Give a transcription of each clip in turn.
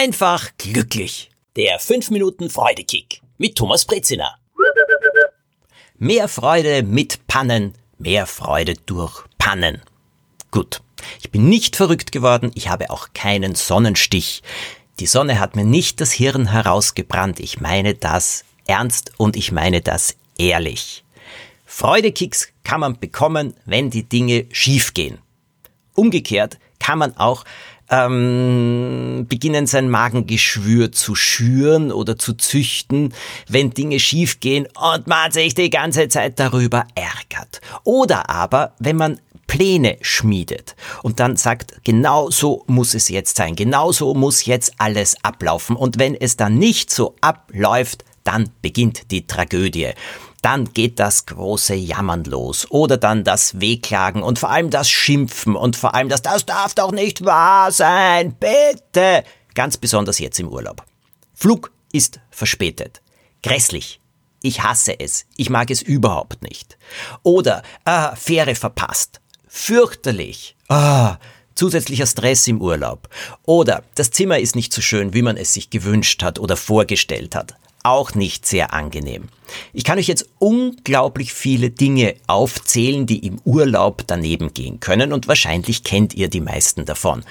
einfach glücklich. Der 5 Minuten Freudekick mit Thomas Brezina. Mehr Freude mit Pannen, mehr Freude durch Pannen. Gut, ich bin nicht verrückt geworden, ich habe auch keinen Sonnenstich. Die Sonne hat mir nicht das Hirn herausgebrannt. Ich meine das ernst und ich meine das ehrlich. Freudekicks kann man bekommen, wenn die Dinge schief gehen. Umgekehrt kann man auch ähm, beginnen, sein Magengeschwür zu schüren oder zu züchten, wenn Dinge schiefgehen und man sich die ganze Zeit darüber ärgert. Oder aber, wenn man Pläne schmiedet und dann sagt, genau so muss es jetzt sein, genau so muss jetzt alles ablaufen. Und wenn es dann nicht so abläuft, dann beginnt die Tragödie dann geht das große Jammern los oder dann das Wehklagen und vor allem das Schimpfen und vor allem das, das darf doch nicht wahr sein, bitte. Ganz besonders jetzt im Urlaub. Flug ist verspätet. Grässlich. Ich hasse es. Ich mag es überhaupt nicht. Oder äh, Fähre verpasst. Fürchterlich. Ah, zusätzlicher Stress im Urlaub. Oder das Zimmer ist nicht so schön, wie man es sich gewünscht hat oder vorgestellt hat auch nicht sehr angenehm. Ich kann euch jetzt unglaublich viele Dinge aufzählen, die im Urlaub daneben gehen können und wahrscheinlich kennt ihr die meisten davon.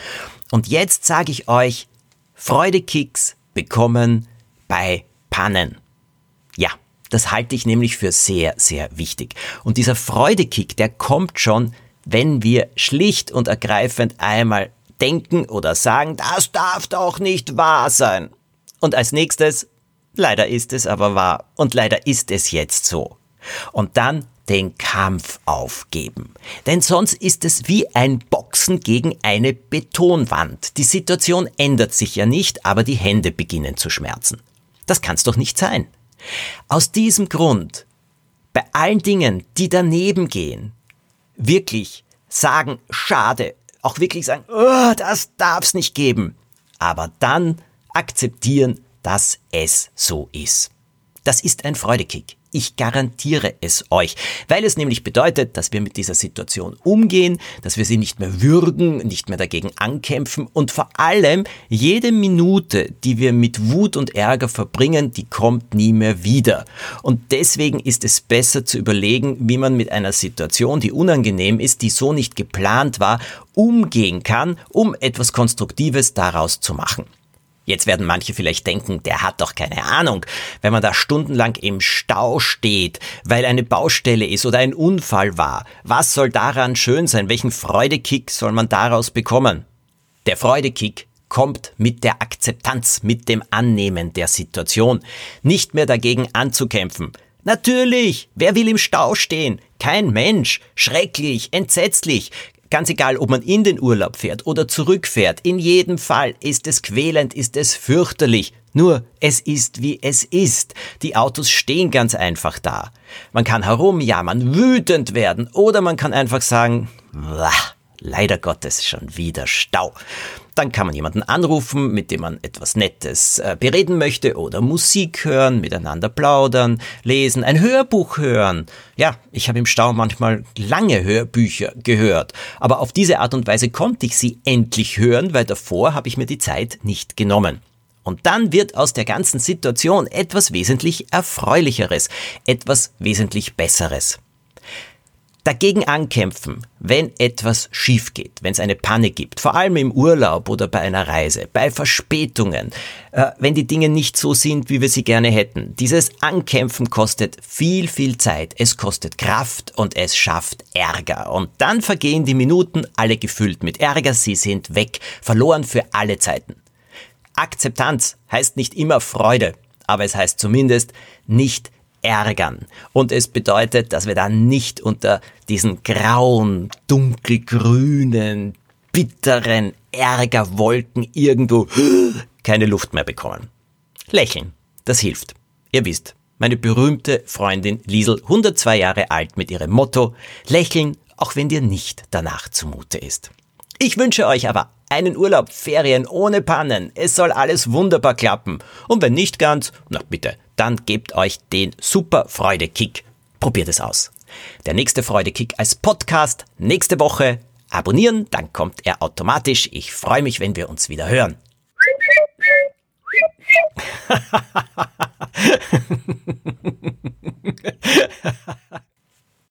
Und jetzt sage ich euch, Freudekicks bekommen bei Pannen. Ja, das halte ich nämlich für sehr, sehr wichtig. Und dieser Freudekick, der kommt schon, wenn wir schlicht und ergreifend einmal denken oder sagen, das darf doch nicht wahr sein. Und als nächstes Leider ist es aber wahr und leider ist es jetzt so. Und dann den Kampf aufgeben. Denn sonst ist es wie ein Boxen gegen eine Betonwand. Die Situation ändert sich ja nicht, aber die Hände beginnen zu schmerzen. Das kann's doch nicht sein. Aus diesem Grund, bei allen Dingen, die daneben gehen, wirklich sagen, schade, auch wirklich sagen, oh, das darf's nicht geben. Aber dann akzeptieren, dass es so ist. Das ist ein Freudekick. Ich garantiere es euch, weil es nämlich bedeutet, dass wir mit dieser Situation umgehen, dass wir sie nicht mehr würgen, nicht mehr dagegen ankämpfen und vor allem jede Minute, die wir mit Wut und Ärger verbringen, die kommt nie mehr wieder. Und deswegen ist es besser zu überlegen, wie man mit einer Situation, die unangenehm ist, die so nicht geplant war, umgehen kann, um etwas Konstruktives daraus zu machen. Jetzt werden manche vielleicht denken, der hat doch keine Ahnung. Wenn man da stundenlang im Stau steht, weil eine Baustelle ist oder ein Unfall war, was soll daran schön sein? Welchen Freudekick soll man daraus bekommen? Der Freudekick kommt mit der Akzeptanz, mit dem Annehmen der Situation, nicht mehr dagegen anzukämpfen. Natürlich, wer will im Stau stehen? Kein Mensch. Schrecklich, entsetzlich. Ganz egal, ob man in den Urlaub fährt oder zurückfährt, in jedem Fall ist es quälend, ist es fürchterlich. Nur, es ist wie es ist. Die Autos stehen ganz einfach da. Man kann herumjammern, wütend werden oder man kann einfach sagen, Wah leider Gottes schon wieder Stau. Dann kann man jemanden anrufen, mit dem man etwas Nettes äh, bereden möchte oder Musik hören, miteinander plaudern, lesen, ein Hörbuch hören. Ja, ich habe im Stau manchmal lange Hörbücher gehört, aber auf diese Art und Weise konnte ich sie endlich hören, weil davor habe ich mir die Zeit nicht genommen. Und dann wird aus der ganzen Situation etwas wesentlich Erfreulicheres, etwas wesentlich Besseres dagegen ankämpfen, wenn etwas schief geht, wenn es eine Panne gibt, vor allem im Urlaub oder bei einer Reise, bei Verspätungen, äh, wenn die Dinge nicht so sind, wie wir sie gerne hätten. Dieses Ankämpfen kostet viel, viel Zeit, es kostet Kraft und es schafft Ärger. Und dann vergehen die Minuten alle gefüllt mit Ärger, sie sind weg, verloren für alle Zeiten. Akzeptanz heißt nicht immer Freude, aber es heißt zumindest nicht ärgern. Und es bedeutet, dass wir dann nicht unter diesen grauen, dunkelgrünen, bitteren Ärgerwolken irgendwo keine Luft mehr bekommen. Lächeln, das hilft. Ihr wisst, meine berühmte Freundin Liesel, 102 Jahre alt, mit ihrem Motto, lächeln, auch wenn dir nicht danach zumute ist. Ich wünsche euch aber einen Urlaub, Ferien ohne Pannen. Es soll alles wunderbar klappen. Und wenn nicht ganz, na bitte, dann gebt euch den super Freude-Kick. Probiert es aus. Der nächste Freude-Kick als Podcast nächste Woche. Abonnieren, dann kommt er automatisch. Ich freue mich, wenn wir uns wieder hören.